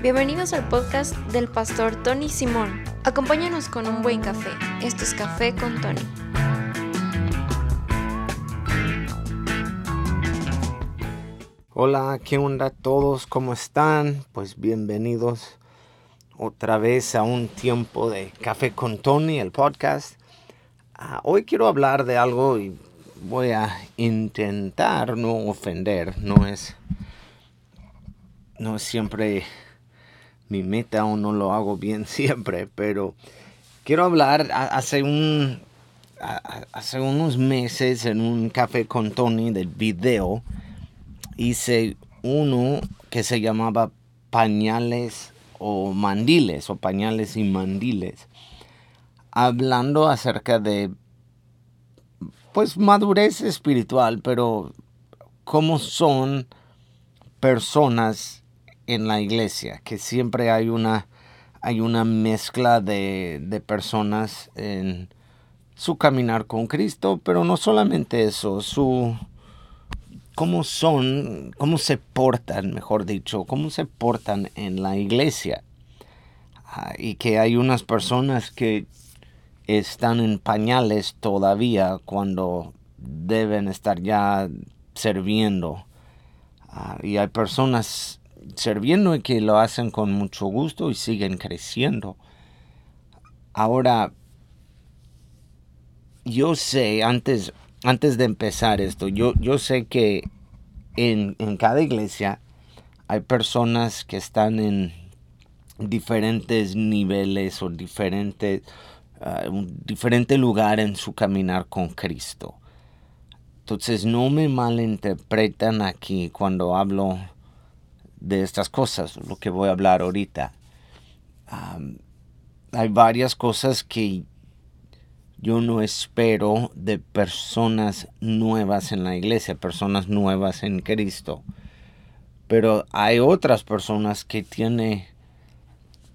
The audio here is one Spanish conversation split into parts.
Bienvenidos al podcast del pastor Tony Simón. Acompáñanos con un buen café. Esto es Café con Tony. Hola, ¿qué onda todos? ¿Cómo están? Pues bienvenidos otra vez a un tiempo de Café con Tony, el podcast. Ah, hoy quiero hablar de algo y voy a intentar no ofender. No es, no es siempre mi meta o no lo hago bien siempre, pero quiero hablar hace un hace unos meses en un café con Tony del video hice uno que se llamaba pañales o mandiles o pañales y mandiles hablando acerca de pues madurez espiritual pero cómo son personas en la iglesia, que siempre hay una, hay una mezcla de, de personas en su caminar con Cristo, pero no solamente eso, su cómo son, cómo se portan, mejor dicho, cómo se portan en la iglesia. Ah, y que hay unas personas que están en pañales todavía cuando deben estar ya sirviendo. Ah, y hay personas sirviendo y que lo hacen con mucho gusto y siguen creciendo. Ahora, yo sé, antes, antes de empezar esto, yo, yo sé que en, cada iglesia hay personas que están en diferentes niveles o diferentes, uh, en su caminar con Cristo. Entonces no me malinterpretan aquí cuando hablo de estas cosas, lo que voy a hablar ahorita. hay varias cosas que yo no espero de personas nuevas en la iglesia, personas nuevas en Cristo. Pero hay otras personas que tienen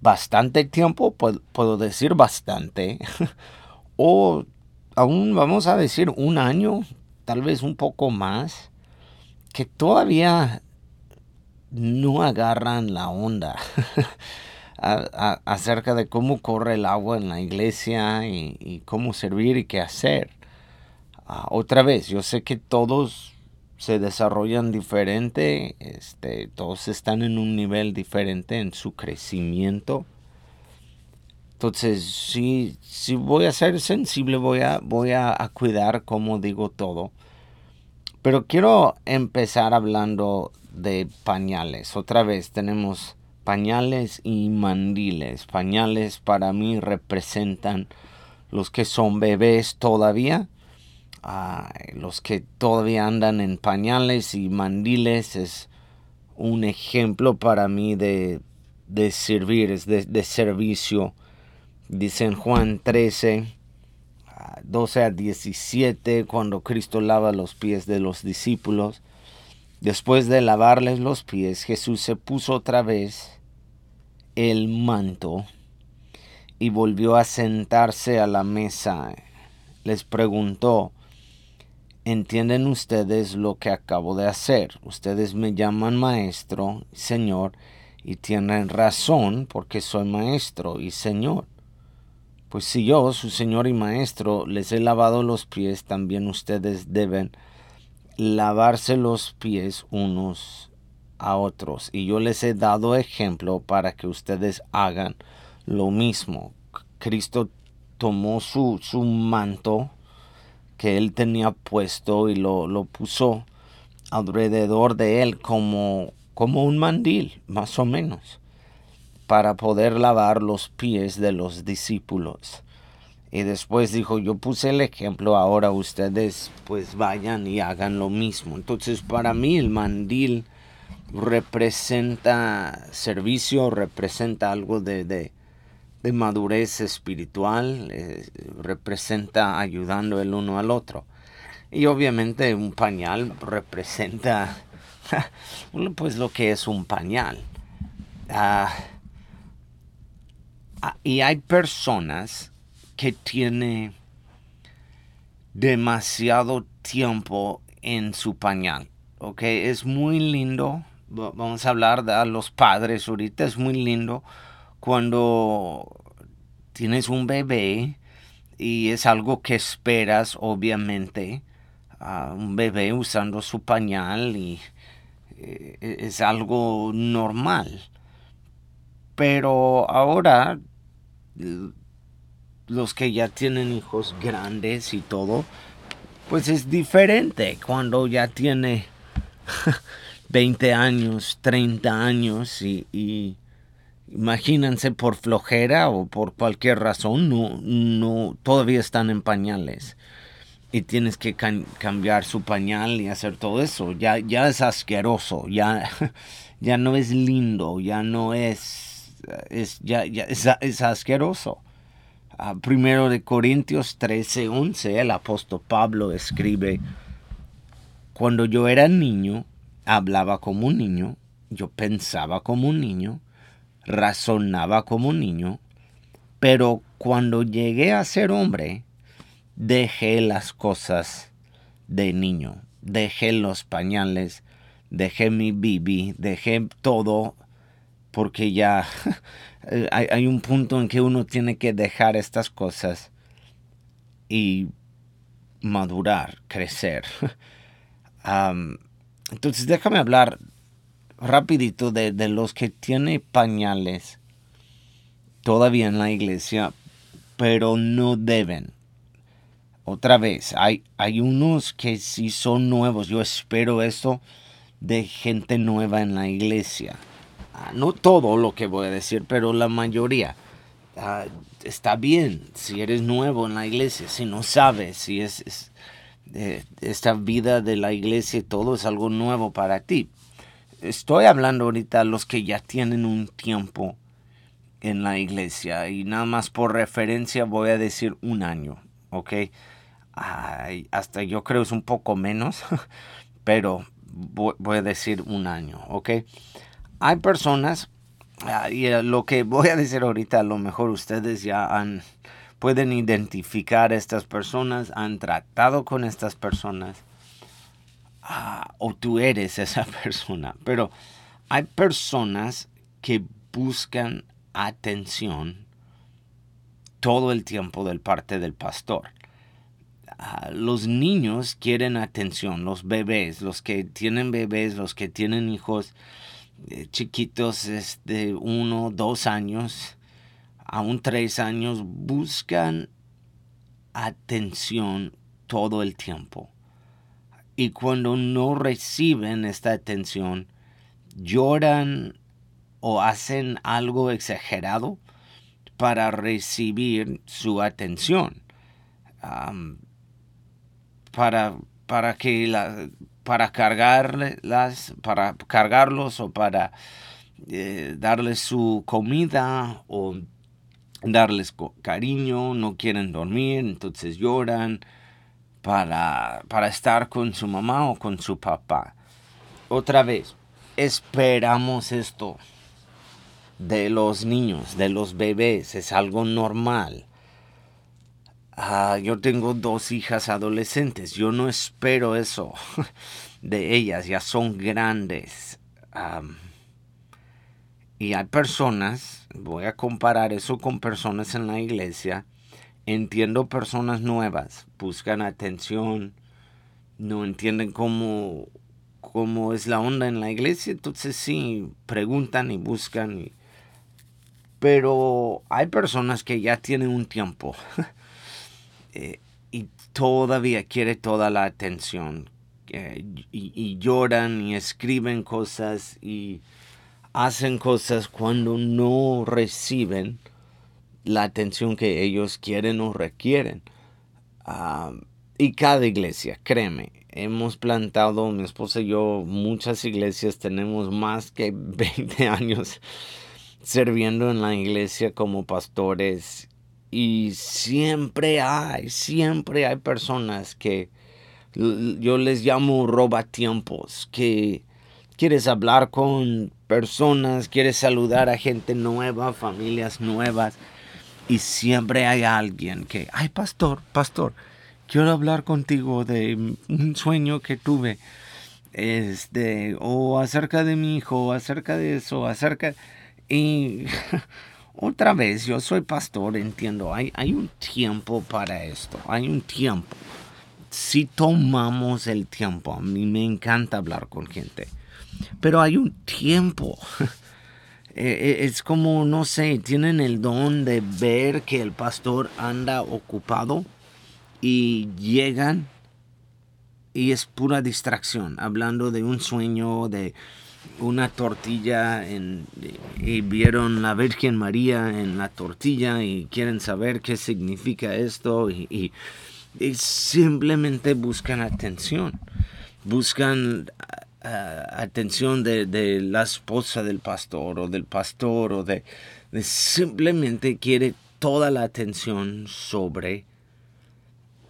bastante tiempo, puedo decir bastante, o aún vamos a decir un año, tal vez un poco más, que todavía no agarran la onda acerca de cómo corre el agua en la iglesia y, cómo servir y qué hacer. Ah, otra vez, yo sé que todos se desarrollan diferente, este, todos están en un nivel diferente en su crecimiento. Entonces, si, si voy a ser sensible, voy a, voy a, cuidar como digo todo. Pero quiero empezar hablando de pañales. Otra vez tenemos pañales y mandiles. Pañales para mí representan los que son bebés todavía. los que todavía andan en pañales y mandiles es un ejemplo para mí de, de servir, es de, de servicio. Dice en Juan 13, 12 a 17, cuando Cristo lava los pies de los discípulos Después de lavarles los pies, Jesús se puso otra vez el manto y volvió a sentarse a la mesa. Les preguntó, ¿entienden ustedes lo que acabo de hacer? Ustedes me llaman maestro, señor, y tienen razón porque soy maestro y señor. Pues si yo, su señor y maestro, les he lavado los pies, también ustedes deben lavarse los pies unos a otros. Y yo les he dado ejemplo para que ustedes hagan lo mismo. Cristo tomó su, su manto que él tenía puesto y lo, lo puso alrededor de él como, como un mandil, más o menos, para poder lavar los pies de los discípulos. Y después dijo, yo puse el ejemplo, ahora ustedes pues vayan y hagan lo mismo. Entonces para mí el mandil representa servicio, representa algo de, de, madurez espiritual, eh, representa ayudando el uno al otro. Y obviamente un pañal representa pues lo que es un pañal. Ah, ah, y hay personas que tiene demasiado tiempo en su pañal. ¿ok? Es muy lindo vamos a hablar de los padres ahorita, es muy lindo cuando tienes un bebé y es algo que esperas, obviamente, a un bebé usando su pañal y eh, es algo normal. Pero ahora los que ya tienen hijos grandes y todo, pues es diferente cuando ya tiene 20 años, 30 años y, imagínense por flojera o por cualquier razón, no, no, todavía están en pañales y tienes que cambiar su pañal y hacer todo eso. Ya, ya es asqueroso, ya, ya no es lindo, ya no es, es ya, ya es, asqueroso. Ah, primero de Corintios 13, 11, el apóstol Pablo escribe, cuando yo era niño, hablaba como un niño, yo pensaba como un niño, razonaba como un niño, pero cuando llegué a ser hombre, dejé las cosas de niño, dejé los pañales, dejé mi bibi, dejé todo, porque ya hay, un punto en que uno tiene que dejar estas cosas y madurar, crecer. entonces déjame hablar rapidito de, de los que tienen pañales todavía en la iglesia, pero no deben otra vez, hay, hay unos que sí son nuevos. Yo espero esto de gente nueva en la iglesia. Ah, no todo lo que voy a decir, pero la mayoría. Ah, está bien si eres nuevo en la iglesia, si no sabes si es, eh, esta vida de la iglesia y todo es algo nuevo para ti. Estoy hablando ahorita a los que ya tienen un tiempo en la iglesia y nada más por referencia voy a decir un año, ¿ok? hasta yo creo es un poco menos, pero voy, a decir un año, ¿ok? Hay personas, y eh, lo que voy a decir ahorita, a lo mejor ustedes ya pueden identificar a estas personas, han tratado con estas personas, ah, o tú eres esa persona, pero hay personas que buscan atención todo el tiempo del parte del pastor. Ah, los niños quieren atención, los bebés, los que tienen bebés, los que tienen hijos chiquitos de uno, dos años, aún tres años, buscan atención todo el tiempo. Y cuando no reciben esta atención, lloran o hacen algo exagerado para recibir su atención para, para que la, para cargarlas, para cargarlos o para eh, darles su comida o darles cariño, no quieren dormir, entonces lloran para, para estar con su mamá o con su papá. Otra vez, esperamos esto de los niños, de los bebés, es algo normal. Ah, yo tengo dos hijas adolescentes. Yo no espero eso de ellas. Ya son grandes. y hay personas, voy a comparar eso con personas en la iglesia. Entiendo personas nuevas, buscan atención, no entienden cómo, cómo es la onda en la iglesia. Entonces sí, preguntan y buscan. pero hay personas que ya tienen un tiempo. Eh, y todavía quiere toda la atención. y, lloran y escriben cosas y hacen cosas cuando no reciben la atención que ellos quieren o requieren. y cada iglesia, créeme, hemos plantado, mi esposa y yo, muchas iglesias, tenemos más que 20 años sirviendo en la iglesia como pastores y siempre hay, siempre hay personas que yo les llamo robatiempos, que quieres hablar con personas, quieres saludar a gente nueva, familias nuevas, y siempre hay alguien que, ay pastor, pastor, quiero hablar contigo de un sueño que tuve. este, o acerca de mi hijo, acerca de eso, acerca... Y otra vez, yo soy pastor, entiendo, hay, hay un tiempo para esto, hay un tiempo. Si tomamos el tiempo, a mí me encanta hablar con gente, pero hay un tiempo. Eh, eh, es como, no sé, tienen el don de ver que el pastor anda ocupado y llegan y es pura distracción, hablando de un sueño, de una tortilla en, y vieron la Virgen María en la tortilla y quieren saber qué significa esto y, simplemente buscan atención, buscan atención de, la esposa del pastor o del pastor o de, de simplemente quiere toda la atención sobre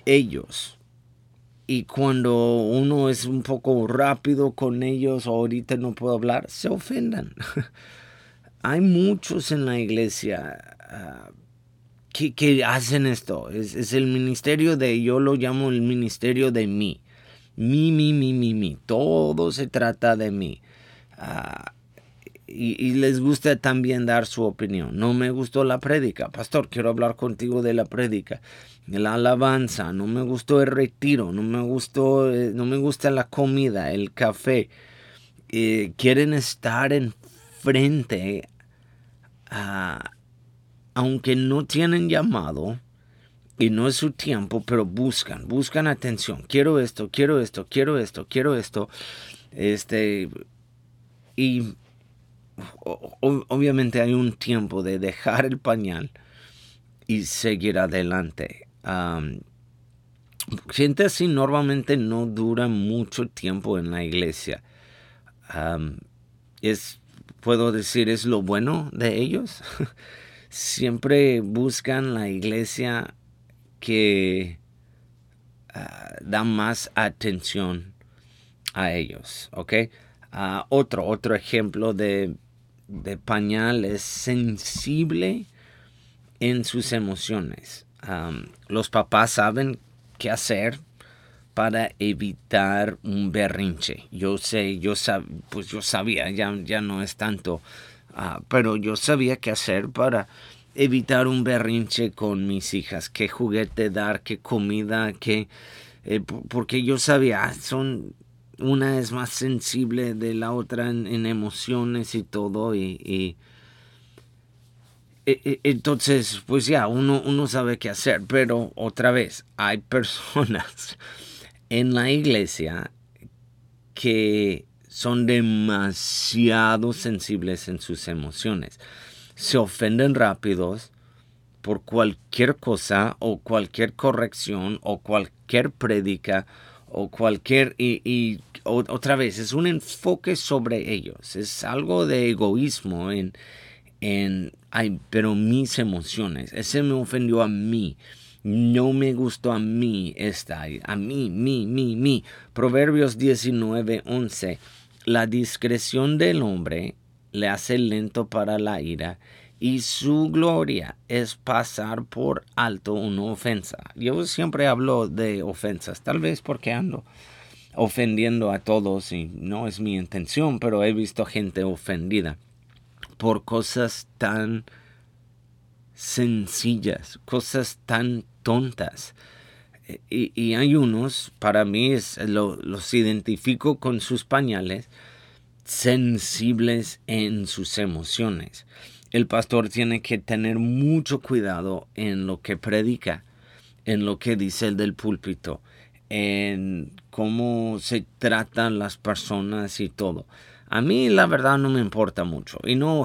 ellos y cuando uno es un poco rápido con ellos, ahorita no puedo hablar, se ofendan. Hay muchos en la iglesia ah, que, hacen esto. Es, el ministerio de, yo lo llamo el ministerio de mí. Mi, mi, mi, mi, mi. Todo se trata de mí. Ah, y, les gusta también dar su opinión. No me gustó la prédica. Pastor, quiero hablar contigo de la prédica la alabanza, no me gustó el retiro, no me gustó, eh, no me gusta la comida, el café. Eh, quieren estar enfrente, aunque no tienen llamado y no es su tiempo, pero buscan, buscan atención. Quiero esto, quiero esto, quiero esto, quiero esto. Este, y obviamente hay un tiempo de dejar el pañal y seguir adelante gente así normalmente no dura mucho tiempo en la iglesia. es, puedo decir, es lo bueno de ellos. Siempre buscan la iglesia que ah, da más atención a ellos. Ah, otro, otro ejemplo de, de pañal es sensible en sus emociones los papás saben qué hacer para evitar un berrinche. Yo sé, yo sab, pues yo sabía, ya, ya no es tanto, ah, pero yo sabía qué hacer para evitar un berrinche con mis hijas, qué juguete dar, qué comida, qué, eh, porque yo sabía, ah, son, una es más sensible de la otra en, emociones y todo, y e, e, entonces, pues ya, uno, uno sabe qué hacer, pero otra vez, hay personas en la iglesia que son demasiado sensibles en sus emociones. Se ofenden rápidos por cualquier cosa o cualquier corrección o cualquier prédica o cualquier... Y, y, otra vez, es un enfoque sobre ellos. Es algo de egoísmo en, en, ay, pero mis emociones, ese me ofendió a mí. No me gustó a mí esta, a mí, mí, mí, mí. Proverbios 19, 11. La discreción del hombre le hace lento para la ira y su gloria es pasar por alto una ofensa. Yo siempre hablo de ofensas, tal vez porque ando ofendiendo a todos y no es mi intención, pero he visto gente ofendida por cosas tan sencillas, cosas tan tontas. Y, hay unos, para mí los identifico con sus pañales, sensibles en sus emociones. El pastor tiene que tener mucho cuidado en lo que predica, en lo que dice el del púlpito, en cómo se tratan las personas y todo. A mí la verdad no me importa mucho. Y no,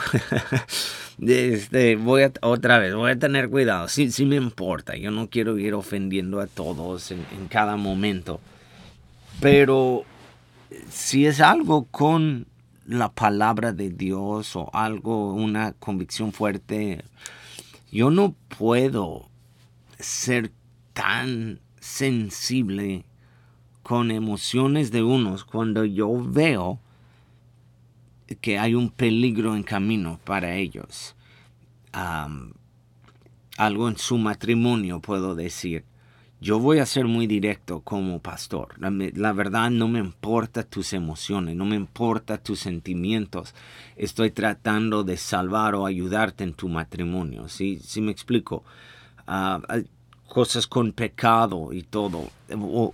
este, voy a, otra vez, voy a tener cuidado. Sí, sí me importa. Yo no quiero ir ofendiendo a todos en, cada momento. Pero si es algo con la palabra de Dios o algo, una convicción fuerte, yo no puedo ser tan sensible con emociones de unos cuando yo veo que hay un peligro en camino para ellos. algo en su matrimonio, puedo decir. Yo voy a ser muy directo como pastor. La, verdad no me importa tus emociones, no me importa tus sentimientos. Estoy tratando de salvar o ayudarte en tu matrimonio. ¿Sí, ¿Sí me explico? Ah, cosas con pecado y todo.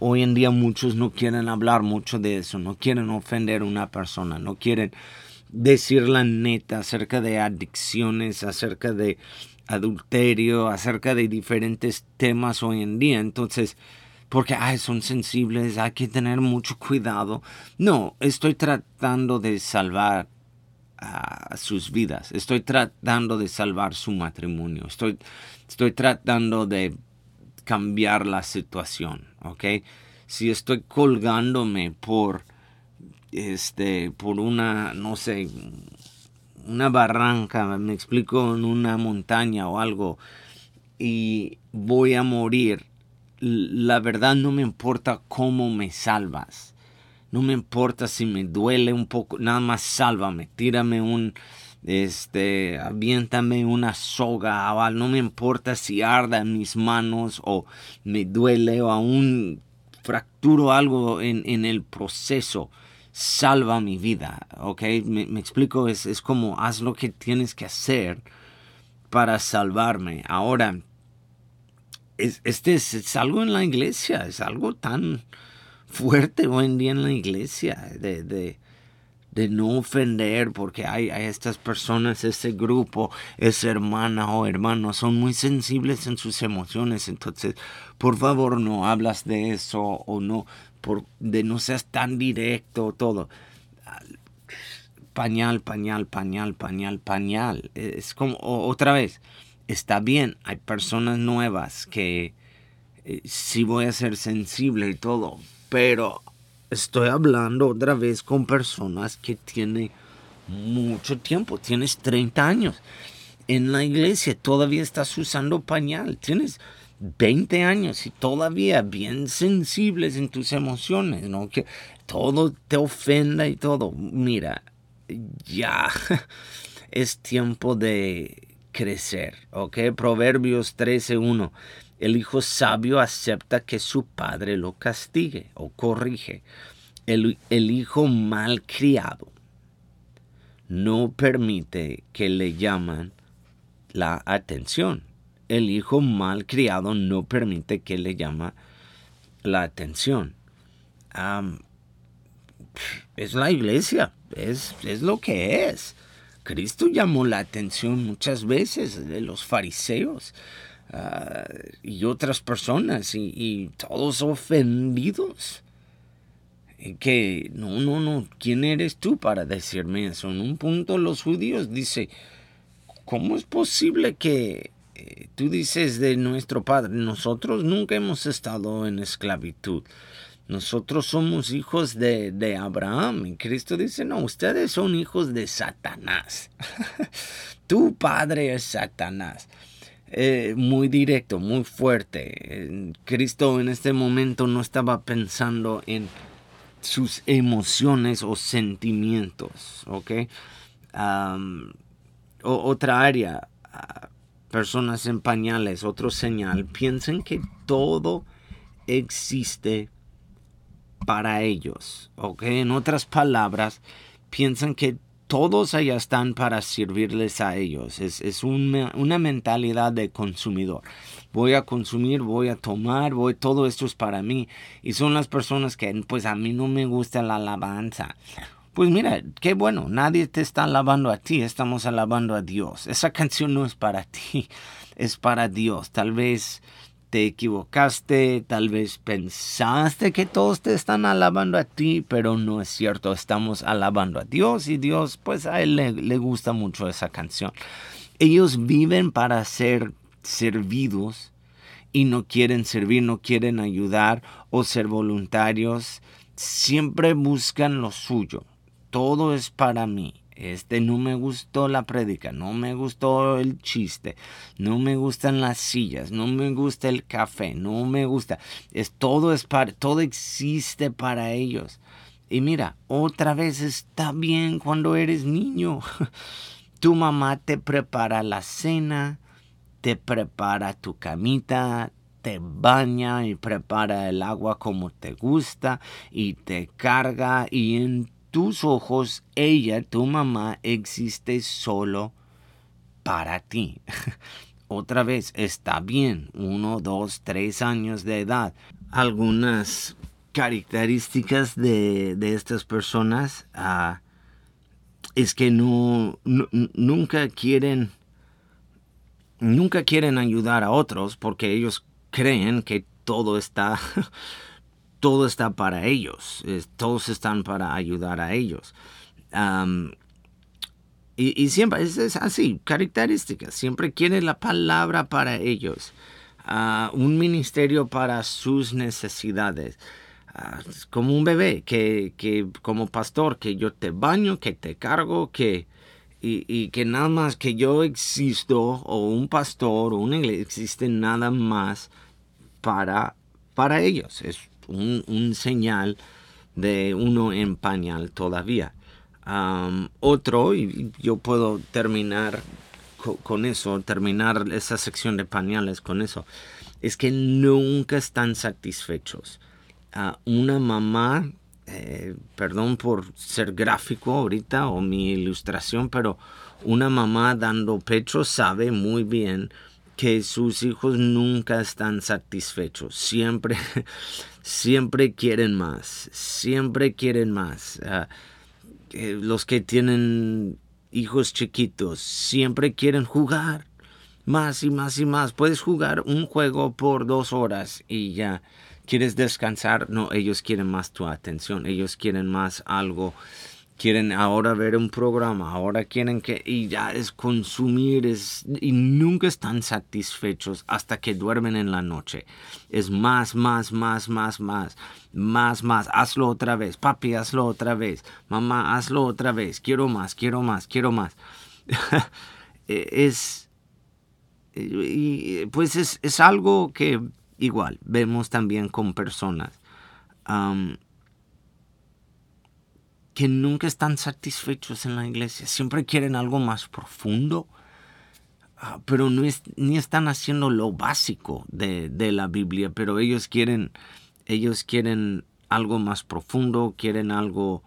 hoy en día muchos no quieren hablar mucho de eso, no quieren ofender a una persona, no quieren decir la neta acerca de adicciones, acerca de adulterio, acerca de diferentes temas hoy en día. Entonces, porque ay, son sensibles, hay que tener mucho cuidado. No, estoy tratando de salvar sus vidas, estoy tratando de salvar su matrimonio, estoy, estoy tratando de cambiar la situación, ¿ok? Si estoy colgándome por, este, por una, no sé, una barranca, me explico, en una montaña o algo, y voy a morir, la verdad no me importa cómo me salvas. No me importa si me duele un poco, nada más sálvame, tírame un, este, aviéntame una soga, o no me importa si arda en mis manos o me duele o aún fracturo algo en, en el proceso salva mi vida, ¿ok? Me, explico, es, es, como haz lo que tienes que hacer para salvarme. Ahora, es, este es, algo en la iglesia, es algo tan fuerte hoy en día en la iglesia, de, de, de no ofender, porque hay, hay, estas personas, ese grupo, esa hermana o hermano, son muy sensibles en sus emociones, entonces, por favor, no hablas de eso o no por, de no seas tan directo, todo. Pañal, pañal, pañal, pañal, pañal. Es como, otra vez, está bien, hay personas nuevas que eh, sí voy a ser sensible y todo, pero estoy hablando otra vez con personas que tienen mucho tiempo, tienes 30 años. En la iglesia todavía estás usando pañal, tienes 20 años y todavía bien sensibles en tus emociones, ¿no? Que todo te ofenda y todo. Mira, ya es tiempo de crecer, ¿ok? Proverbios 13.1. El hijo sabio acepta que su padre lo castigue o corrige. El, el hijo mal criado no permite que le llaman la atención el hijo mal criado no permite que le llama la atención. es la iglesia, es, es, lo que es. Cristo llamó la atención muchas veces de los fariseos ah, y otras personas y, todos ofendidos. que no, no, no, ¿quién eres tú para decirme eso? En un punto los judíos dice, ¿cómo es posible que tú dices de nuestro Padre, nosotros nunca hemos estado en esclavitud. Nosotros somos hijos de, Abraham. Y Cristo dice, no, ustedes son hijos de Satanás. tu padre es Satanás. Eh, muy directo, muy fuerte. Cristo en este momento no estaba pensando en sus emociones o sentimientos, ¿ok? otra área, ah, personas en pañales, otro señal, piensen que todo existe para ellos. ¿ok? En otras palabras, piensan que todos allá están para servirles a ellos. Es, una mentalidad de consumidor. Voy a consumir, voy a tomar, voy, todo esto es para mí. Y son las personas que, pues a mí no me gusta la alabanza. Pues mira, qué bueno, nadie te está alabando a ti, estamos alabando a Dios. Esa canción no es para ti, es para Dios. Tal vez te equivocaste, tal vez pensaste que todos te están alabando a ti, pero no es cierto, estamos alabando a Dios y Dios, pues a Él le, le gusta mucho esa canción. Ellos viven para ser servidos y no quieren servir, no quieren ayudar o ser voluntarios, siempre buscan lo suyo todo es para mí. Este no me gustó la prédica, no me gustó el chiste, no me gustan las sillas, no me gusta el café, no me gusta. Es todo es para todo existe para ellos. Y mira, otra vez está bien cuando eres niño. Tu mamá te prepara la cena, te prepara tu camita, te baña y prepara el agua como te gusta y te carga y en tus ojos ella, tu mamá, existe solo para ti. Otra vez, está bien, uno, dos, tres años de edad. Algunas características de, estas personas ah, es que nunca quieren nunca quieren ayudar a otros porque ellos creen que todo está todo está para ellos, todos están para ayudar a ellos. y, siempre es, así, características, siempre quiere la palabra para ellos, ah, un ministerio para sus necesidades. Ah, como un bebé, que, que, como pastor, que yo te baño, que te cargo, que, y, que nada más que yo existo, o un pastor, o una iglesia, existe nada más para, para ellos. Es un, señal de uno en pañal todavía. otro, y yo puedo terminar con eso, terminar esa sección de pañales con eso, es que nunca están satisfechos. una mamá, eh, perdón por ser gráfico ahorita o mi ilustración, pero una mamá dando pecho sabe muy bien que sus hijos nunca están satisfechos, siempre, siempre quieren más, siempre quieren más. Ah, eh, los que tienen hijos chiquitos siempre quieren jugar más y más y más. Puedes jugar un juego por dos horas y ya. ¿Quieres descansar? No, ellos quieren más tu atención, ellos quieren más algo quieren ahora ver un programa, ahora quieren que, y ya es consumir, es, y nunca están satisfechos hasta que duermen en la noche. Es más, más, más, más, más, más, más, hazlo otra vez, papi, hazlo otra vez, mamá, hazlo otra vez, quiero más, quiero más, quiero más. E, es, y pues es, es, algo que igual vemos también con personas que nunca están satisfechos en la iglesia, siempre quieren algo más profundo, ah, pero no es, ni están haciendo lo básico de, la Biblia, pero ellos quieren, ellos quieren algo más profundo, quieren algo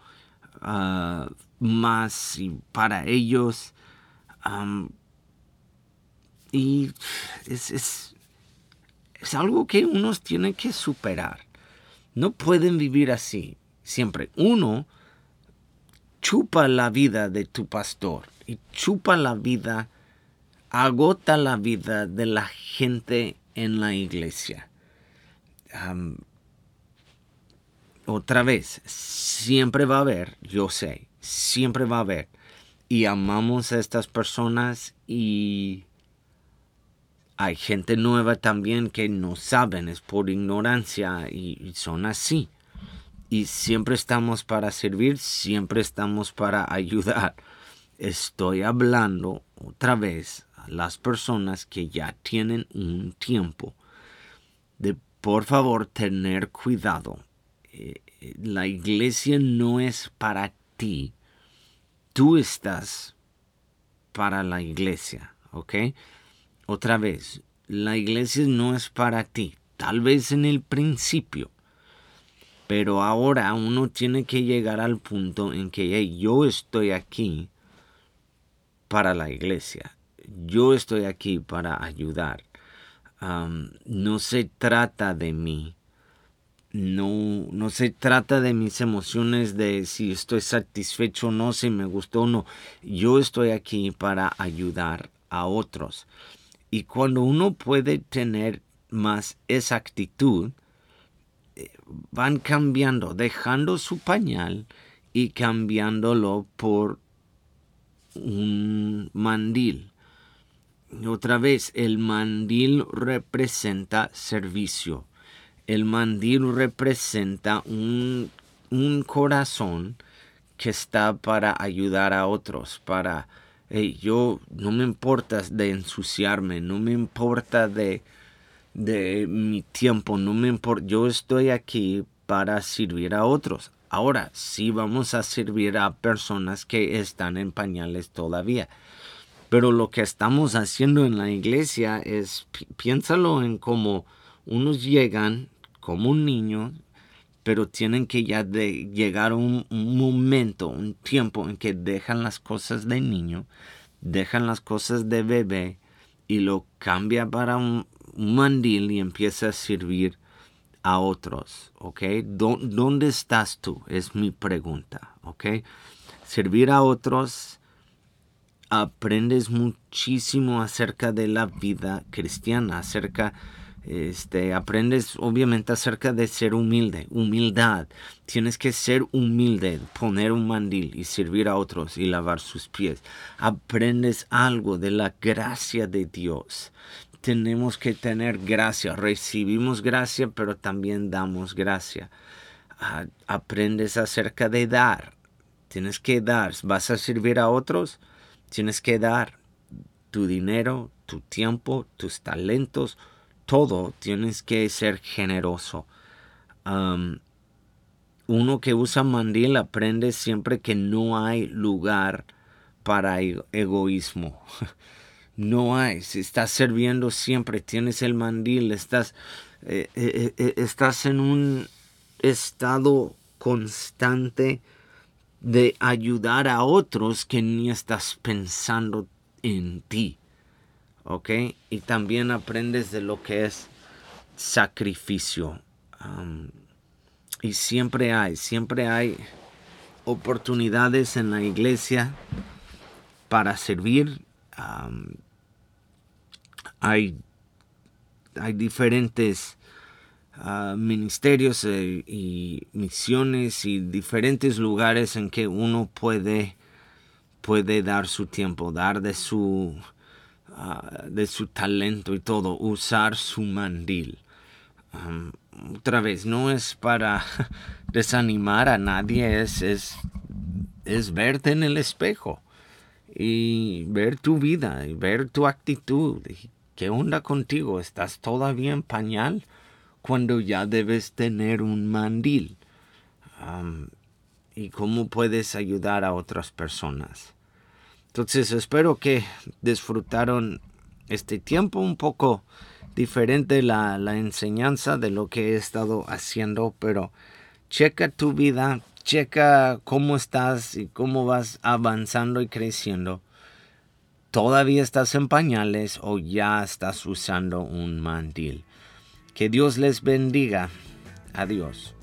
uh, más para ellos. y es, es, es algo que unos tienen que superar. No pueden vivir así siempre. Uno chupa la vida de tu pastor y chupa la vida, agota la vida de la gente en la iglesia. otra vez, siempre va a haber, yo sé, siempre va a haber. Y amamos a estas personas y hay gente nueva también que no saben, es por ignorancia y son así y siempre estamos para servir, siempre estamos para ayudar. Estoy hablando otra vez a las personas que ya tienen un tiempo de por favor tener cuidado. Eh, eh, la iglesia no es para ti. Tú estás para la iglesia, ¿ok? Otra vez, la iglesia no es para ti. Tal vez en el principio, pero ahora uno tiene que llegar al punto en que yo estoy aquí para la iglesia. Yo estoy aquí para ayudar. no se trata de mí. No, no se trata de mis emociones, de si estoy satisfecho o no, si me gustó o no. Yo estoy aquí para ayudar a otros. Y cuando uno puede tener más esa actitud, van cambiando, dejando su pañal y cambiándolo por un mandil. Otra vez, el mandil representa servicio. El mandil representa un, un corazón que está para ayudar a otros, para, yo no me importa de ensuciarme, no me importa de, de mi tiempo, no me importa, yo estoy aquí para servir a otros. Ahora sí vamos a servir a personas que están en pañales todavía. Pero lo que estamos haciendo en la iglesia es, piénsalo en como unos llegan como un niño, pero tienen que ya de llegar un, un momento, un tiempo en que dejan las cosas de niño, dejan las cosas de bebé y lo cambia para un, mandil y empieza a servir a otros, ¿ok? ¿Dónde estás tú? Es mi pregunta, ¿ok? Servir a otros, aprendes muchísimo acerca de la vida cristiana, acerca este, aprendes obviamente acerca de ser humilde, humildad. Tienes que ser humilde, poner un mandil y servir a otros y lavar sus pies. Aprendes algo de la gracia de Dios. Tenemos que tener gracia, recibimos gracia, pero también damos gracia. Ah, aprendes acerca de dar. Tienes que dar. ¿Vas a servir a otros? Tienes que dar tu dinero, tu tiempo, tus talentos, todo tienes que ser generoso. uno que usa mandil aprende siempre que no hay lugar para egoísmo. No hay. Si estás sirviendo siempre, tienes el mandil, estás, eh, eh, eh, estás en un estado constante de ayudar a otros que ni estás pensando en ti. ¿ok? Y también aprendes de lo que es sacrificio. y siempre hay, siempre hay oportunidades en la iglesia para servir. Hay, hay diferentes ah, ministerios eh, y misiones y diferentes lugares en que uno puede, puede dar su tiempo, dar de su Ah, de su talento y todo, usar su mandil. otra vez, no es para desanimar a nadie, es, es, es verte en el espejo y ver tu vida y ver tu actitud. ¿Qué onda contigo? ¿Estás todavía en pañal cuando ya debes tener un mandil? ¿Y cómo puedes ayudar a otras personas? Entonces espero que disfrutaron este tiempo un poco diferente la, la enseñanza de lo que he estado haciendo, pero checa tu vida, checa cómo estás y cómo vas avanzando y creciendo. ¿Todavía estás en pañales o ya estás usando un mandil? Que Dios les bendiga. Adiós.